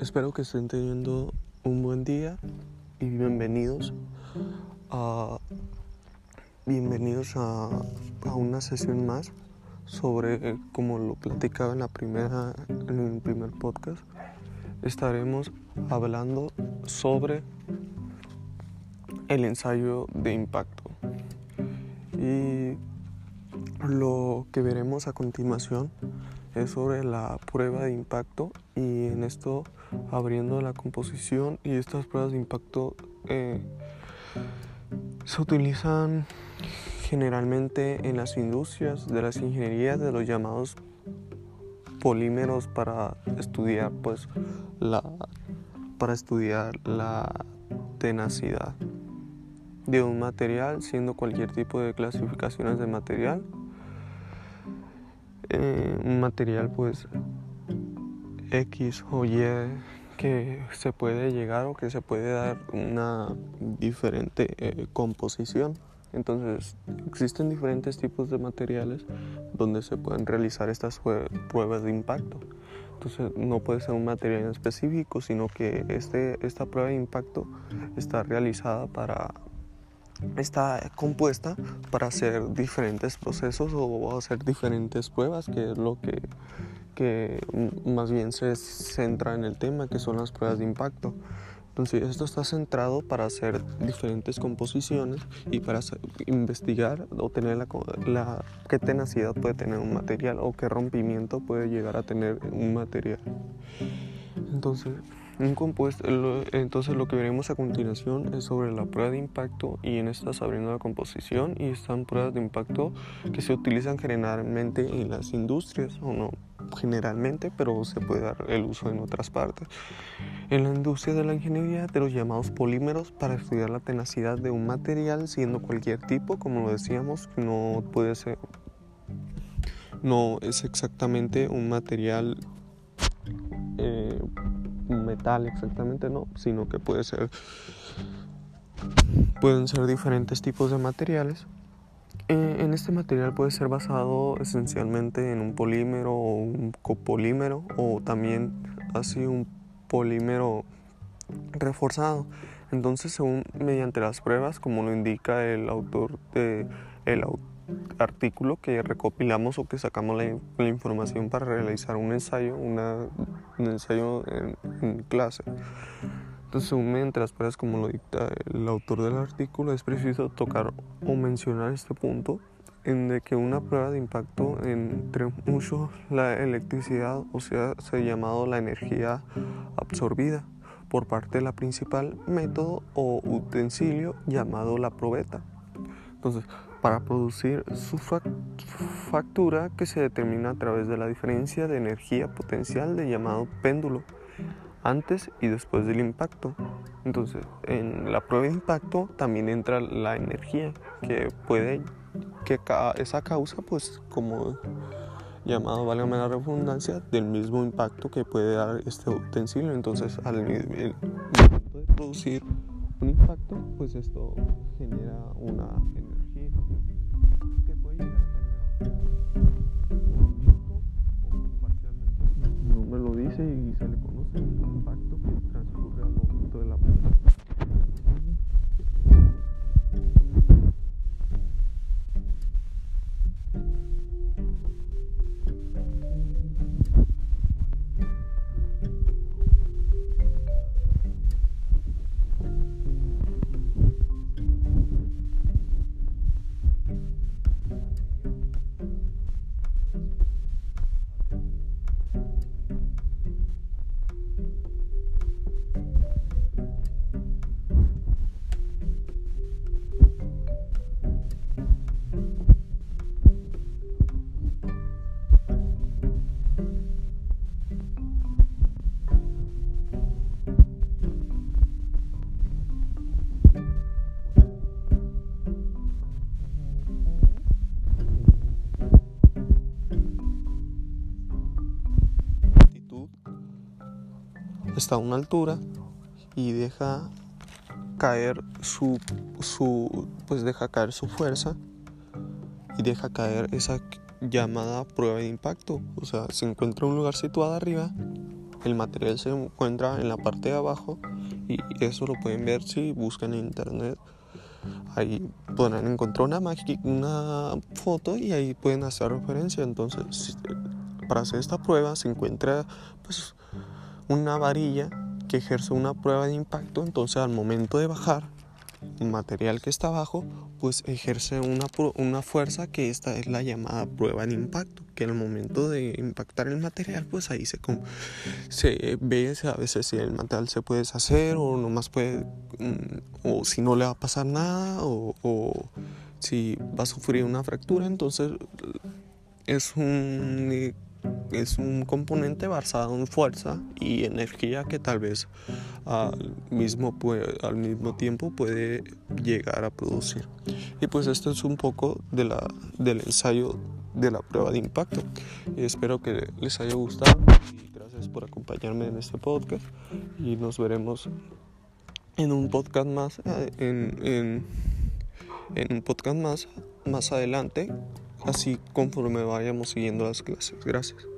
Espero que estén teniendo un buen día y bienvenidos a bienvenidos a, a una sesión más sobre como lo platicaba en la primera en el primer podcast estaremos hablando sobre el ensayo de impacto. Y lo que veremos a continuación es sobre la prueba de impacto y en esto abriendo la composición y estas pruebas de impacto eh, se utilizan generalmente en las industrias de las ingenierías de los llamados polímeros para estudiar pues la para estudiar la tenacidad de un material siendo cualquier tipo de clasificaciones de material eh, un material pues X o Y que se puede llegar o que se puede dar una diferente eh, composición. Entonces existen diferentes tipos de materiales donde se pueden realizar estas pruebas de impacto. Entonces no puede ser un material específico, sino que este, esta prueba de impacto está realizada para está compuesta para hacer diferentes procesos o hacer diferentes pruebas, que es lo que, que más bien se centra en el tema, que son las pruebas de impacto. Entonces esto está centrado para hacer diferentes composiciones y para investigar o tener la, la, qué tenacidad puede tener un material o qué rompimiento puede llegar a tener un material. Entonces un compuesto, entonces lo que veremos a continuación es sobre la prueba de impacto y en esta abriendo la composición y están pruebas de impacto que se utilizan generalmente en las industrias o no generalmente, pero se puede dar el uso en otras partes. En la industria de la ingeniería de los llamados polímeros para estudiar la tenacidad de un material siendo cualquier tipo, como lo decíamos, no puede ser no es exactamente un material metal exactamente no, sino que puede ser pueden ser diferentes tipos de materiales. Eh, en este material puede ser basado esencialmente en un polímero o un copolímero o también así un polímero reforzado. Entonces, según mediante las pruebas, como lo indica el autor de el autor artículo que recopilamos o que sacamos la, información para realizar un ensayo, una, un ensayo en, clase. Entonces, mediante las pruebas como lo dicta el autor del artículo, es preciso tocar o mencionar este punto en de que una prueba de impacto entre muchos la electricidad, o sea, se ha llamado la energía absorbida por parte de la principal método o utensilio llamado la probeta. Entonces, para producir su factura que se determina a través de la diferencia de energía potencial de llamado péndulo antes y después del impacto. Entonces, en la prueba de impacto también entra la energía que puede que esa causa pues como llamado vale la redundancia del mismo impacto que puede dar este utensilio entonces al de producir un impacto pues esto genera una está a una altura y deja caer su, su pues deja caer su fuerza y deja caer esa llamada prueba de impacto o sea se encuentra un lugar situado arriba el material se encuentra en la parte de abajo y eso lo pueden ver si buscan en internet. Ahí podrán encontrar una, una foto y ahí pueden hacer referencia. Entonces, para hacer esta prueba se encuentra pues, una varilla que ejerce una prueba de impacto. Entonces, al momento de bajar, material que está abajo, pues ejerce una, una fuerza que esta es la llamada prueba de impacto, que al momento de impactar el material, pues ahí se, se ve a veces si el material se puede deshacer o nomás puede, mm, o si no le va a pasar nada o, o si va a sufrir una fractura, entonces es un es un componente basado en fuerza y energía que tal vez al mismo, al mismo tiempo puede llegar a producir. Y pues esto es un poco de la, del ensayo de la prueba de impacto. Espero que les haya gustado y gracias por acompañarme en este podcast y nos veremos en un podcast más eh, en, en, en un podcast más más adelante así conforme vayamos siguiendo las clases. Gracias.